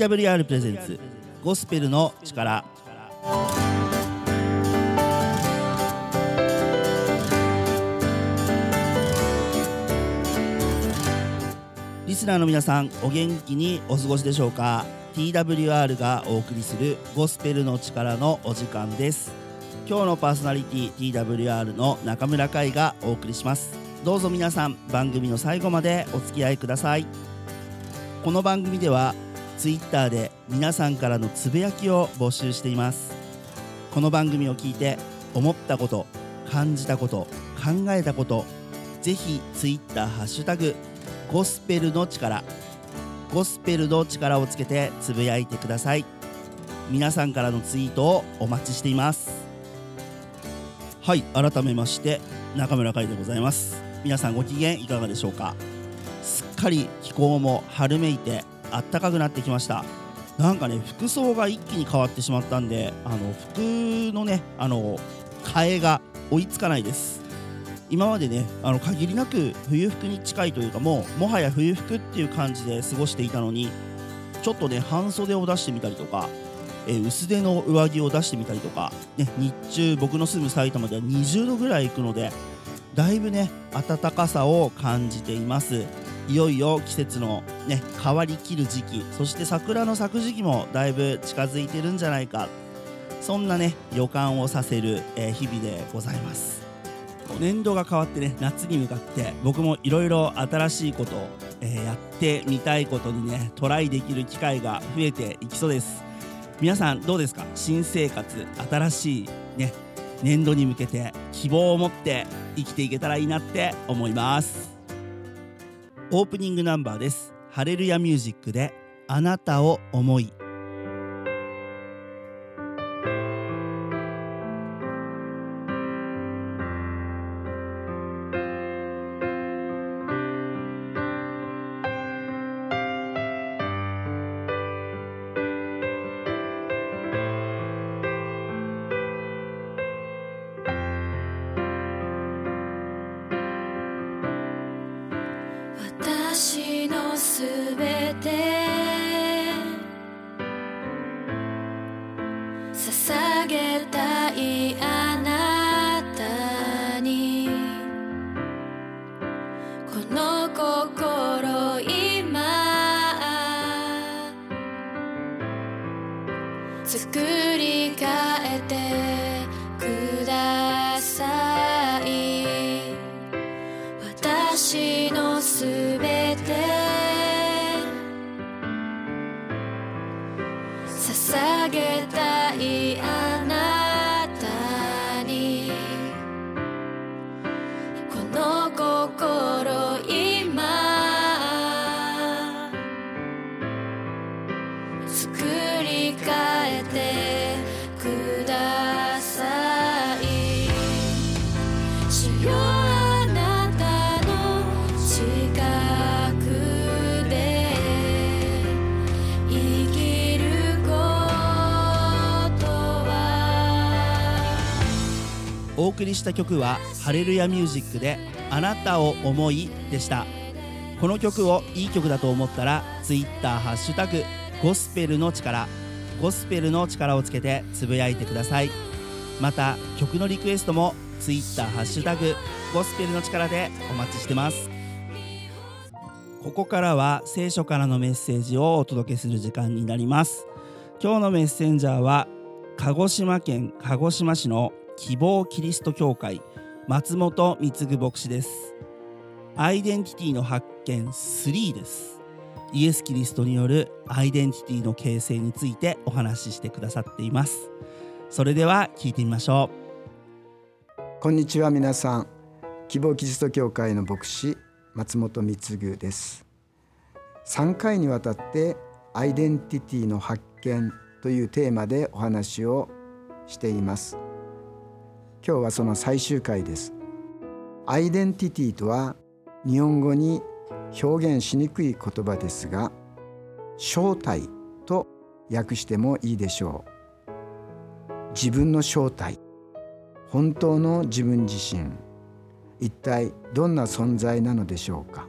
TWR プレゼンツ。ゴスペルの力。リスナーの皆さんお元気にお過ごしでしょうか？TWR がお送りするゴスペルの力のお時間です。今日のパーソナリティ TWR の中村海がお送りします。どうぞ皆さん番組の最後までお付き合いください。この番組では Twitter で皆さんからのつぶやきを募集しています。この番組を聞いて思ったこと感じたこと考えたことぜひ Twitter ハッシュタグゴスペルの力ゴスペルの力をつけてつぶやいてください。皆さんからのツイートをお待ちしています。はい改めまして中村海でございます。皆さんご機嫌いかがでしょうか？すっかり気候も春めいて暖かくなってきました。なんかね服装が一気に変わってしまったんであの服のねあの替えが追いつかないです。今までねあの限りなく冬服に近いというかもうもはや冬服っていう感じで過ごしていたのにちょっとね半袖を出してみたりとか、えー薄手の上着を出してみたりとか、ね、日中僕の住む埼玉では20度ぐらい行くのでだいぶね暖かさを感じています。いよいよ季節のね変わりきる時期。そして桜の咲く時期もだいぶ近づいてるんじゃないか。そんなね予感をさせる、えー日々でございます。年度が変わってね夏に向かって僕もいろいろ新しいことを、えーやってみたいことにねトライできる機会が増えていきそうです。皆さんどうですか？新生活新しいね年度に向けて希望を持って生きていけたらいいなって思います。オープニングナンバーです。ハレルヤミュージックであなたを思い。げたい送りした曲はハレルヤミュージックであなたを思いでした。この曲をいい曲だと思ったら Twitter ハッシュタグゴスペルの力ゴスペルの力をつけてつぶやいてください。また曲のリクエストも Twitter ハッシュタグゴスペルの力でお待ちしてます。ここからは聖書からのメッセージをお届けする時間になります。今日のメッセンジャーは鹿児島県鹿児島市の希望キリスト教会松本貢牧師です。アイデンティティの発見3です。イエス・キリストによるアイデンティティの形成についてお話ししてくださっています。それでは聞いてみましょう。こんにちは皆さん。希望キリスト教会の牧師松本貢です。3回にわたってアイデンティティの発見というテーマでお話をしています。今日はその最終回です。アイデンティティとは日本語に表現しにくい言葉ですが正体と訳してもいいでしょう。自分の正体。本当の自分自身。一体どんな存在なのでしょうか。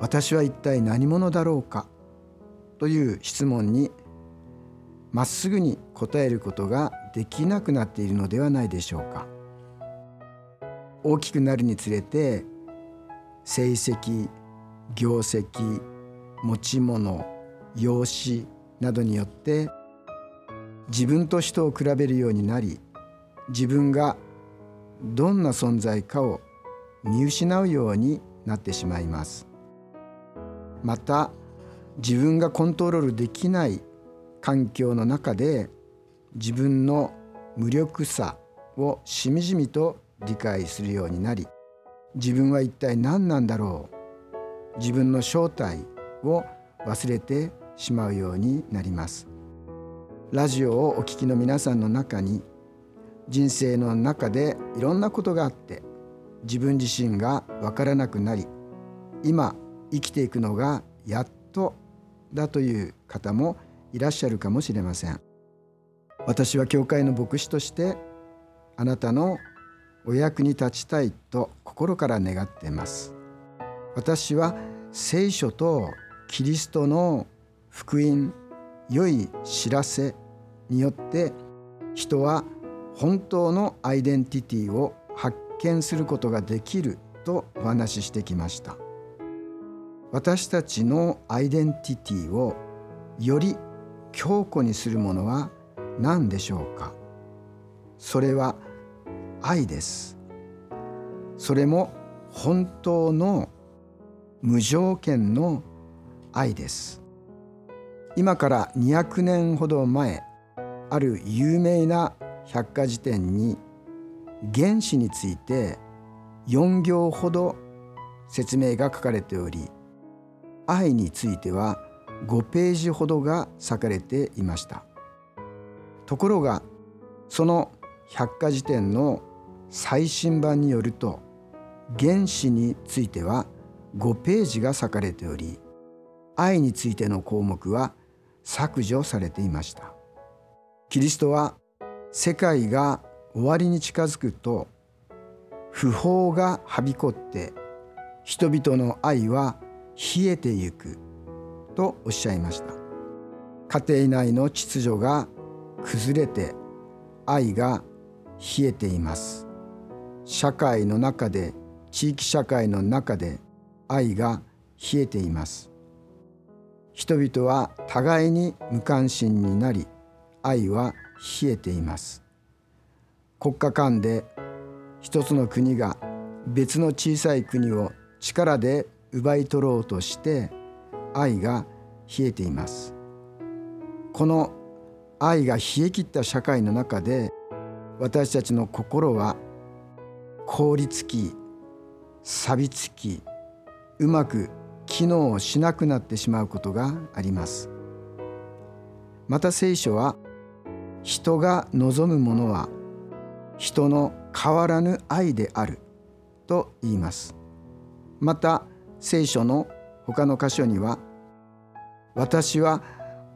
私は一体何者だろうか。という質問にまっすぐに答えることができなくなっているのではないでしょうか。大きくなるにつれて成績業績持ち物容姿などによって自分と人を比べるようになり自分がどんな存在かを見失うようになってしまいます。また自分がコントロールできない環境の中で自分の無力さをしみじみと理解するようになり自分は一体何なんだろう？自分の正体を忘れてしまうようになります。ラジオをお聞きの皆さんの中に人生の中でいろんなことがあって自分自身がわからなくなり今生きていくのがやっとだという方もいらっしゃるかもしれません。私は教会の牧師としてあなたのお役に立ちたいと心から願っています。私は聖書とキリストの福音良い知らせによって人は本当のアイデンティティを発見することができるとお話ししてきました。私たちのアイデンティティをより強固にするものは何でしょうか？それは愛です。それも本当の無条件の愛です。今から200年ほど前ある有名な百科事典に原子について4行ほど説明が書かれており愛については5ページほどが割かれていました。ところがその百科事典の最新版によると原子については5ページが割かれており愛についての項目は削除されていました。キリストは世界が終わりに近づくと不法がはびこって人々の愛は冷えてゆくとおっしゃいました。家庭内の秩序が崩れて愛が冷えています。社会の中で地域社会の中で愛が冷えています。人々は互いに無関心になり愛は冷えています。国家間で一つの国が別の小さい国を力で奪い取ろうとして愛が冷えています。この愛が冷え切った社会の中で私たちの心は凍りつき錆びつきうまく機能しなくなってしまうことがあります。また聖書は人が望むものは人の変わらぬ愛であると言います。また聖書の他の箇所には私は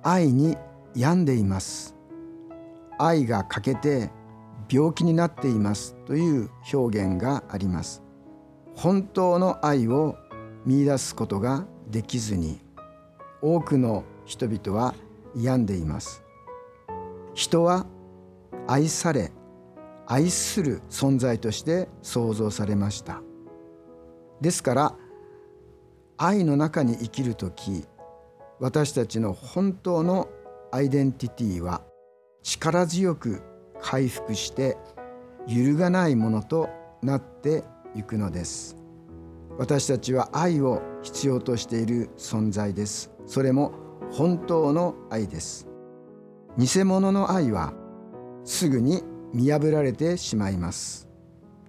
愛に病んでいます。愛が欠けて病気になっていますという表現があります。本当の愛を見出すことができずに多くの人々は病んでいます。人は愛され愛する存在として創造されました。ですから愛の中に生きる時私たちの本当のアイデンティティは力強く回復して揺るがないものとなっていくのです。私たちは愛を必要としている存在です。それも本当の愛です。偽物の愛はすぐに見破られてしまいます。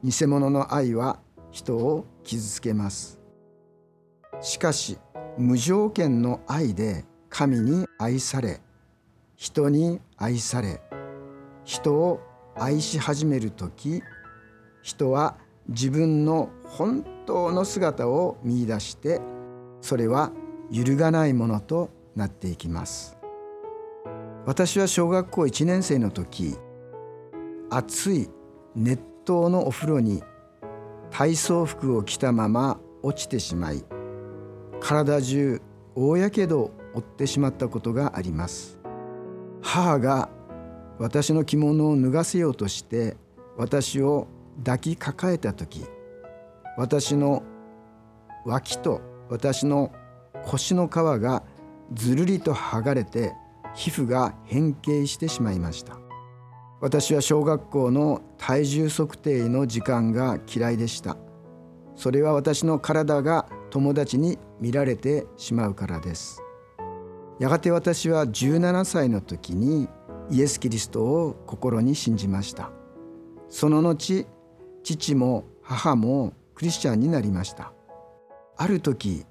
偽物の愛は人を傷つけます。しかし無条件の愛で神に愛され人に愛され人を愛し始める時人は自分の本当の姿を見いだしてそれは揺るがないものとなっていきます。私は小学校1年生の時暑い熱湯のお風呂に体操服を着たまま落ちてしまい体中大やけどを負ってしまったことがあります。母が私の着物を脱がせようとして私を抱きかかえた時私の脇と私の腰の皮がずるりと剥がれて皮膚が変形してしまいました。私は小学校の体重測定の時間が嫌いでした。それは私の体が友達に見られてしまうからです。やがて私は17歳の時にイエス・キリストを心に信じました。その後父も母もクリスチャンになりました。ある時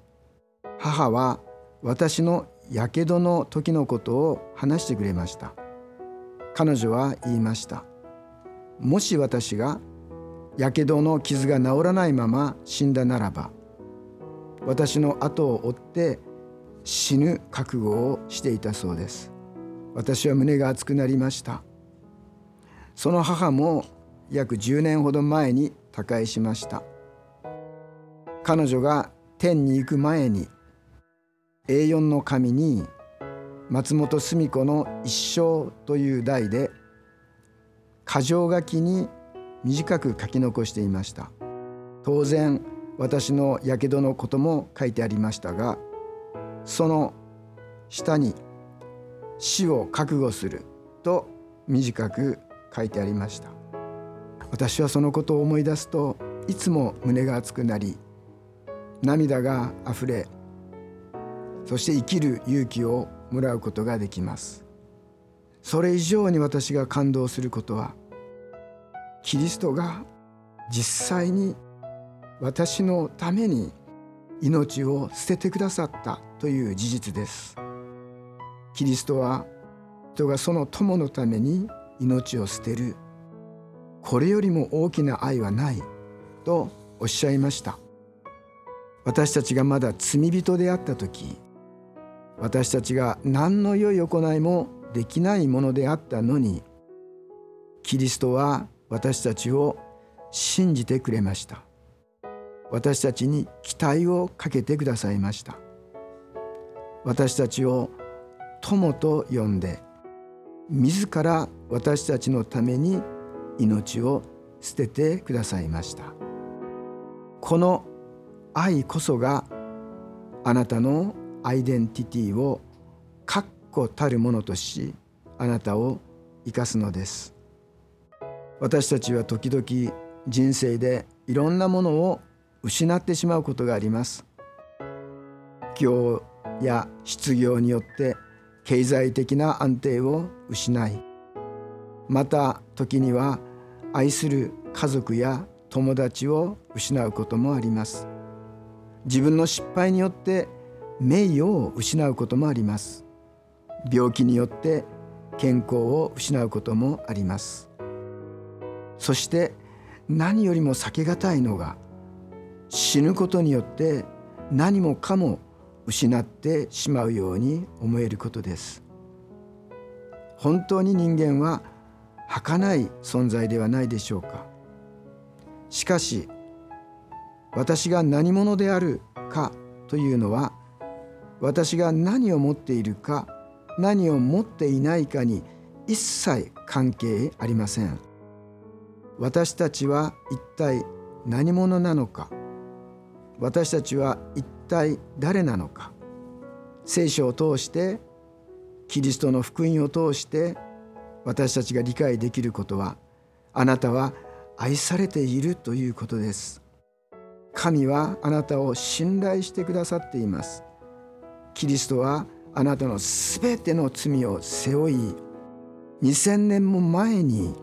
母は私のやけどの時のことを話してくれました。彼女は言いました。もし私がやけどの傷が治らないまま死んだならば私の後を追って死ぬ覚悟をしていたそうです。私は胸が熱くなりました。その母も約10年ほど前に他界しました。彼女が天に行く前に A4 の紙に松本澄子の「一生」という題で箇条書きに短く書き残していました。当然私のやけどのことも書いてありましたがその下に「死を覚悟する」と短く書いてありました。私はそのことを思い出すといつも胸が熱くなり涙があふれそして生きる勇気をもらうことができます。それ以上に私が感動することはキリストが実際に私のために命を捨ててくださったという事実です。キリストは人がその友のために命を捨てる。これよりも大きな愛はないとおっしゃいました。私たちがまだ罪人であった時私たちが何の良い行いもできないものであったのにキリストは私たちを信じてくれました。私たちに期待をかけてくださいました。私たちを友と呼んで自ら私たちのために命を捨ててくださいました。この愛こそがあなたのアイデンティティを確固たるものとしあなたを生かすのです。私たちは時々人生でいろんなものを失ってしまうことがあります。業や失業によって経済的な安定を失いまた時には愛する家族や友達を失うこともあります。自分の失敗によって名誉を失うこともあります。病気によって健康を失うこともあります。そして何よりも避けがたいのが死ぬことによって何もかも失ってしまうように思えることです。本当に人間は儚い存在ではないでしょうか。しかし私が何者であるかというのは私が何を持っているか何を持っていないかに一切関係ありません。私たちは一体何者なのか。私たちは一体誰なのか。聖書を通してキリストの福音を通して私たちが理解できることはあなたは愛されているということです。神はあなたを信頼してくださっています。キリストはあなたのすべての罪を背負い2000年も前に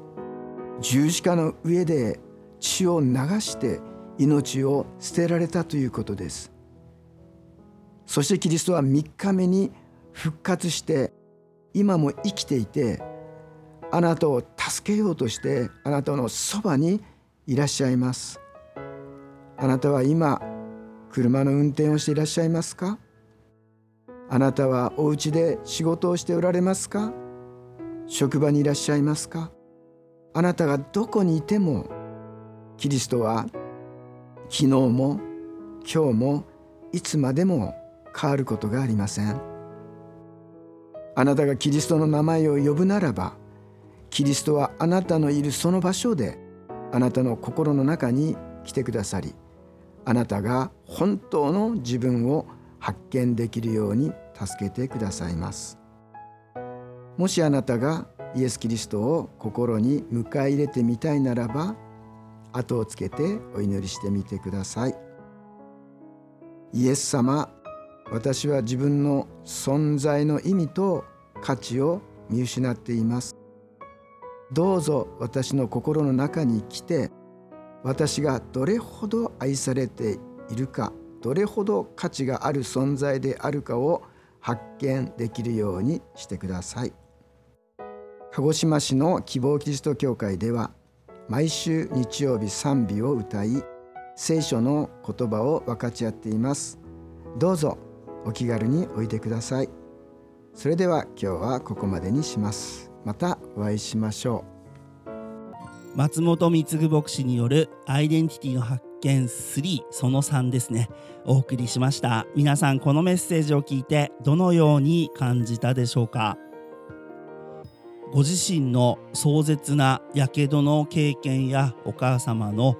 十字架の上で血を流して命を捨てられたということです。そしてキリストは3日目に復活して今も生きていてあなたを助けようとしてあなたのそばにいらっしゃいます。あなたは今車の運転をしていらっしゃいますか？あなたはお家で仕事をしておられますか？職場にいらっしゃいますか？あなたがどこにいてもキリストは昨日も今日もいつまでも変わることがありません。あなたがキリストの名前を呼ぶならばキリストはあなたのいるその場所であなたの心の中に来てくださりあなたが本当の自分を発見できるように助けてくださいます。もしあなたがイエス・キリストを心に迎え入れてみたいならば後をつけてお祈りしてみてください。イエス様私は自分の存在の意味と価値を見失っています。どうぞ私の心の中に来て私がどれほど愛されているかどれほど価値がある存在であるかを発見できるようにしてください。鹿児島市の希望キリスト教会では毎週日曜日賛美を歌い聖書の言葉を分かち合っています。どうぞお気軽においでください。それでは今日はここまでにします。またお会いしましょう。松本貢牧師によるアイデンティティの発見3その3ですね。お送りしました。皆さんこのメッセージを聞いてどのように感じたでしょうか？ご自身の壮絶なやけどの経験やお母様の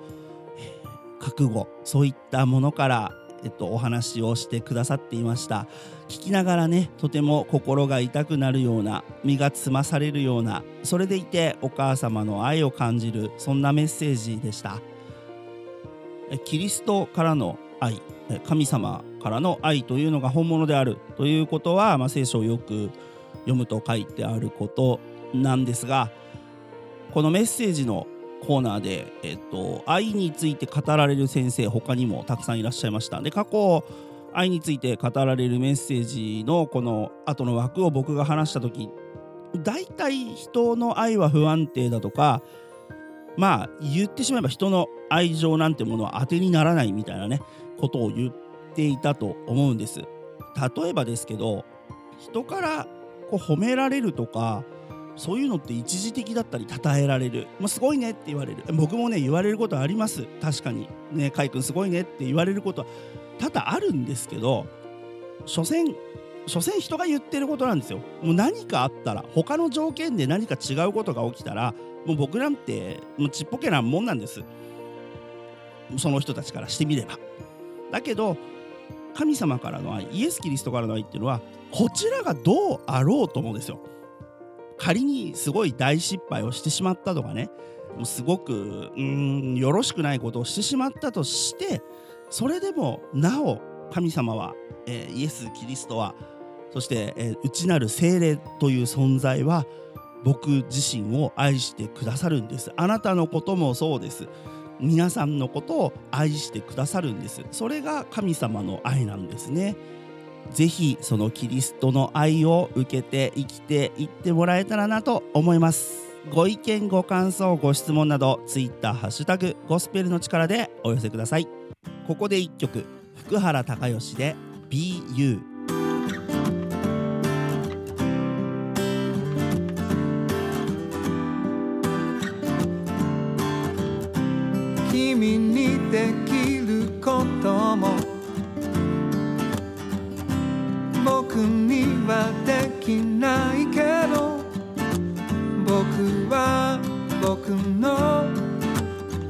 覚悟そういったものからえっと、お話をしてくださっていました。聞きながらねとても心が痛くなるような身がつまされるようなそれでいてお母様の愛を感じるそんなメッセージでした。キリストからの愛神様からの愛というのが本物であるということは、まあ、聖書をよく読むと書いてあることなんですがこのメッセージのコーナーで、えっと、愛について語られる先生他にもたくさんいらっしゃいました。で過去愛について語られるメッセージのこの後の枠を僕が話した時大体人の愛は不安定だとかまあ言ってしまえば人の愛情なんてものは当てにならないみたいなねことを言っていたと思うんです。例えばですけど人からこう褒められるとかそういうのって一時的だったり称えられる、まあ、すごいねって言われる。僕もね言われることあります。確かに。ね海君すごいねって言われること。は多々あるんですけど所詮所詮人が言ってることなんですよ。もう何かあったら他の条件で何か違うことが起きたらもう僕なんてもうちっぽけなもんなんです。その人たちからしてみれば。だけど神様からの愛イエス・キリストからの愛っていうのはこちらがどうあろうと思うんですよ。仮にすごい大失敗をしてしまったとかねもうすごくうんよろしくないことをしてしまったとしてそれでもなお神様は、えー、イエス・キリストはそして、えー、内なる精霊という存在は僕自身を愛してくださるんです。あなたのこともそうです。皆さんのことを愛してくださるんです。それが神様の愛なんですね。ぜひそのキリストの愛を受けて生きていってもらえたらなと思います。ご意見ご感想ご質問など Twitter ハッシュタグゴスペルの力でお寄せください。ここで1曲福原孝義で BU 君にできることも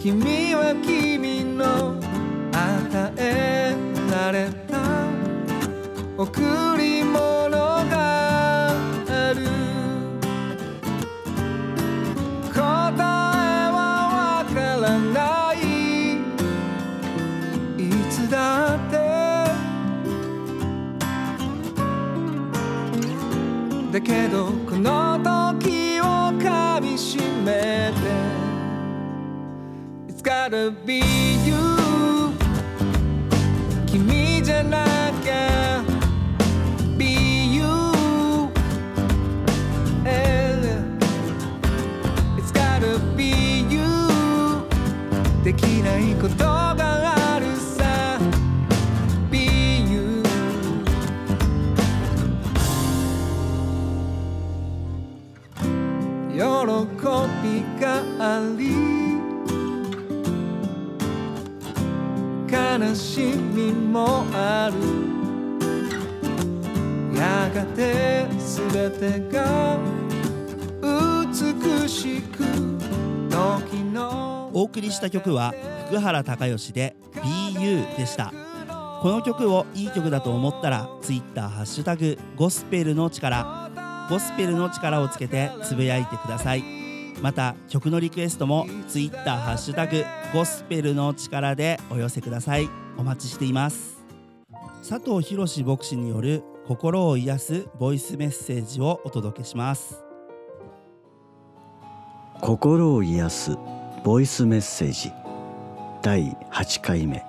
君は君の与えられた贈り物がある。答えはわからない。いつだって。だけどこの時 gotta be you 君じゃなきゃ Be you It's gotta be you できないこと 悲しみもある。やがて全てが美しく時のお送りした曲は福原孝義で BU でした。この曲をいい曲だと思ったら Twitter ハッシュタグゴスペルの力。ゴスペルの力をつけてつぶやいてください。また曲のリクエストも Twitter ハッシュタグゴスペルの力でお寄せください。お待ちしています。佐藤博牧師による心を癒すボイスメッセージをお届けします。心を癒すボイスメッセージ第8回目。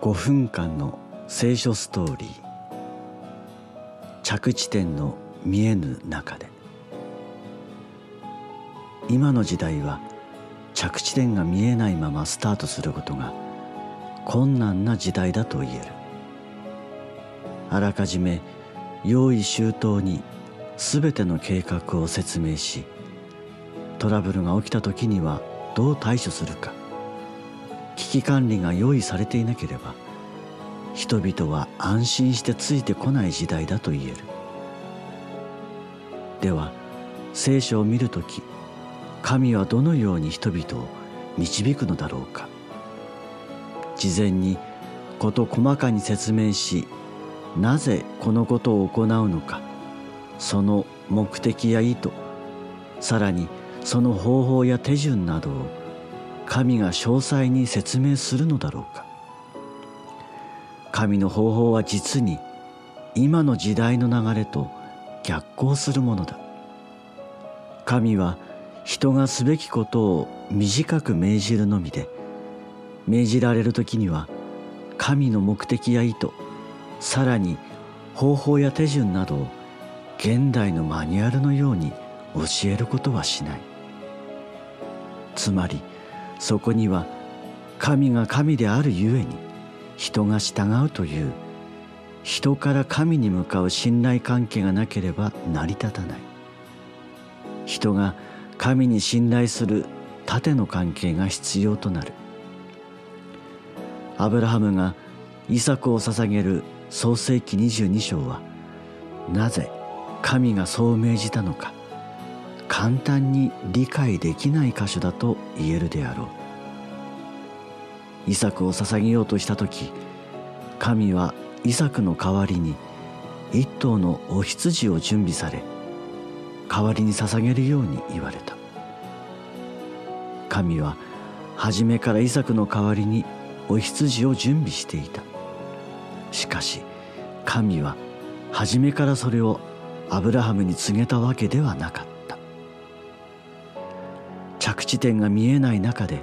5分間の聖書ストーリー。着地点の見えぬ中で。今の時代は着地点が見えないままスタートすることが困難な時代だと言える。あらかじめ用意周到に全ての計画を説明しトラブルが起きた時にはどう対処するか。危機管理が用意されていなければ人々は安心してついてこない時代だと言える。では聖書を見るとき神はどのように人々を導くのだろうか。事前に事細かに説明しなぜこのことを行うのかその目的や意図さらにその方法や手順などを神が詳細に説明するのだろうか。神の方法は実に今の時代の流れと逆行するものだ。神は人がすべきことを短く命じるのみで命じられる時には神の目的や意図さらに方法や手順などを現代のマニュアルのように教えることはしない。つまりそこには神が神であるゆえに人が従うという人から神に向かう信頼関係がなければ成り立たない。人が神に信頼する縦の関係が必要となる。アブラハムがイサクを捧げる創世記22章はなぜ神がそう命じたのか簡単に理解できない箇所だと言えるであろう。イサクを捧げようとした時神はイサクの代わりに一頭のお羊を準備され代わりに捧げるように言われた。神は初めからイサクの代わりにお羊を準備していた。しかし神は初めからそれをアブラハムに告げたわけではなかった。着地点が見えない中で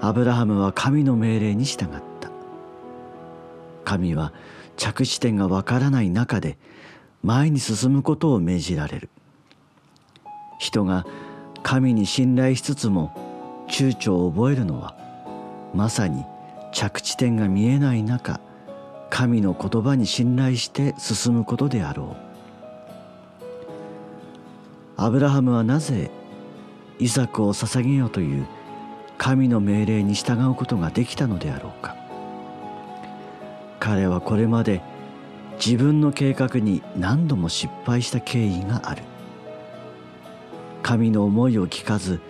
アブラハムは神の命令に従った。神は着地点がわからない中で前に進むことを命じられる。人が神に信頼しつつも躊躇を覚えるのはまさに着地点が見えない中神の言葉に信頼して進むことであろう。アブラハムはなぜイサクを捧げよという神の命令に従うことができたのであろうか。彼はこれまで自分の計画に何度も失敗した経緯がある。神の思いを聞かず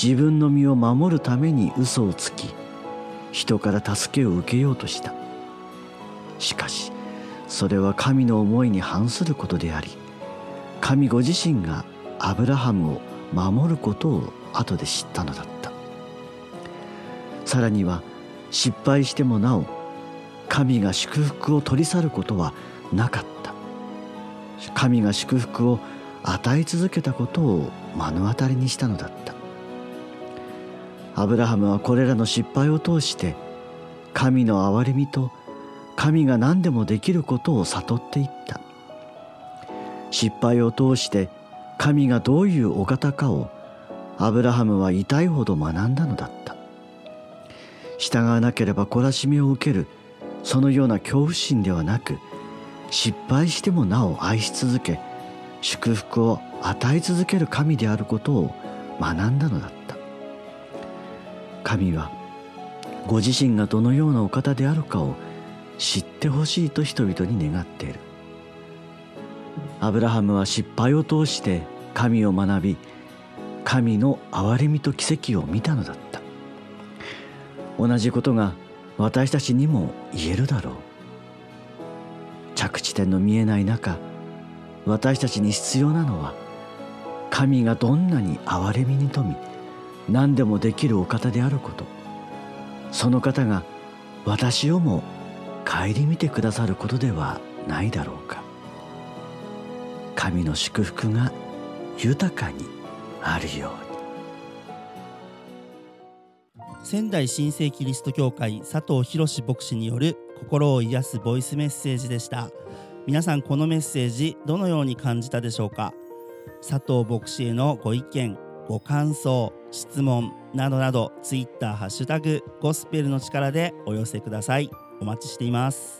自分の身を守るために嘘をつき人から助けを受けようとした。しかしそれは神の思いに反することであり神ご自身がアブラハムを守ることを後で知ったのだった。さらには失敗してもなお神が祝福を取り去ることはなかった。神が祝福を与え続けたことを目の当たりにしたのだった。アブラハムはこれらの失敗を通して神の憐れみと神が何でもできることを悟っていった。失敗を通して神がどういうお方かをアブラハムは痛いほど学んだのだった。従わなければ懲らしめを受けるそのような恐怖心ではなく失敗してもなお愛し続け祝福を与え続ける神であることを学んだのだった。神はご自身がどのようなお方であるかを知ってほしいと人々に願っている。アブラハムは失敗を通して神を学び神の憐れみと奇跡を見たのだった。同じことが私たちにも言えるだろう。着地点の見えない中私たちに必要なのは神がどんなに憐れみに富み何でもできるお方であること。その方が私をも顧みてくださることではないだろうか。神の祝福が豊かにあるように。仙台新生キリスト教会佐藤博牧師による心を癒すボイスメッセージでした。皆さんこのメッセージどのように感じたでしょうか？佐藤牧師へのご意見ご感想質問などなどツイッターハッシュタグゴスペルの力でお寄せください。お待ちしています。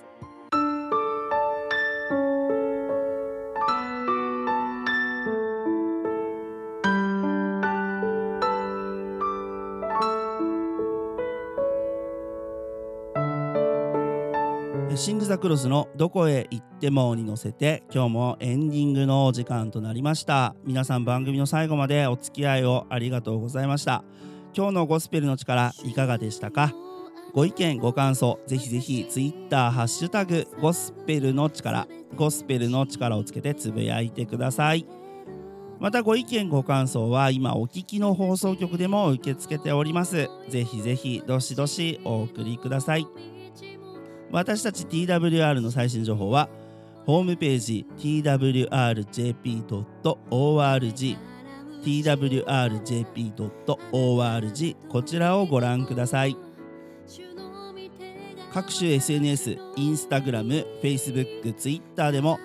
ザ・クロスの「どこへ行っても」に乗せて今日もエンディングのお時間となりました。皆さん番組の最後までお付き合いをありがとうございました。今日のゴスペルの力いかがでしたか？ご意見ご感想ぜひぜひツイッターハッシュタグゴスペルの力ゴスペルの力をつけてつぶやいてください。またご意見ご感想は今お聞きの放送局でも受け付けております。ぜひぜひどしどしお送りください。私たち TWR の最新情報はホームページ twrjp.org twrjp.org こちらをご覧ください。各種 SNS、インスタグラム、Facebook、Twitter でも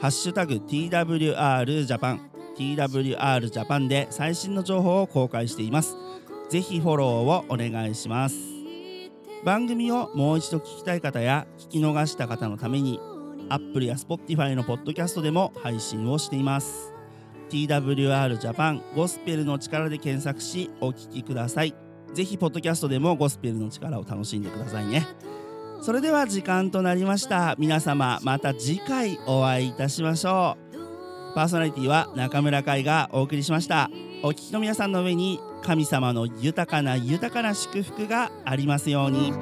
ハッシュタグ TWRJAPAN TWRJAPAN で最新の情報を公開しています。ぜひフォローをお願いします。番組をもう一度聞きたい方や聞き逃した方のために Apple や Spotify のポッドキャストでも配信をしています。TWR ジャパンゴスペルの力で検索しお聞きください。ぜひポッドキャストでもゴスペルの力を楽しんでくださいね。それでは時間となりました。皆様また次回お会いいたしましょう。パーソナリティは中村海がお送りしました。お聞きの皆さんの上に神様の豊かな豊かな祝福がありますように。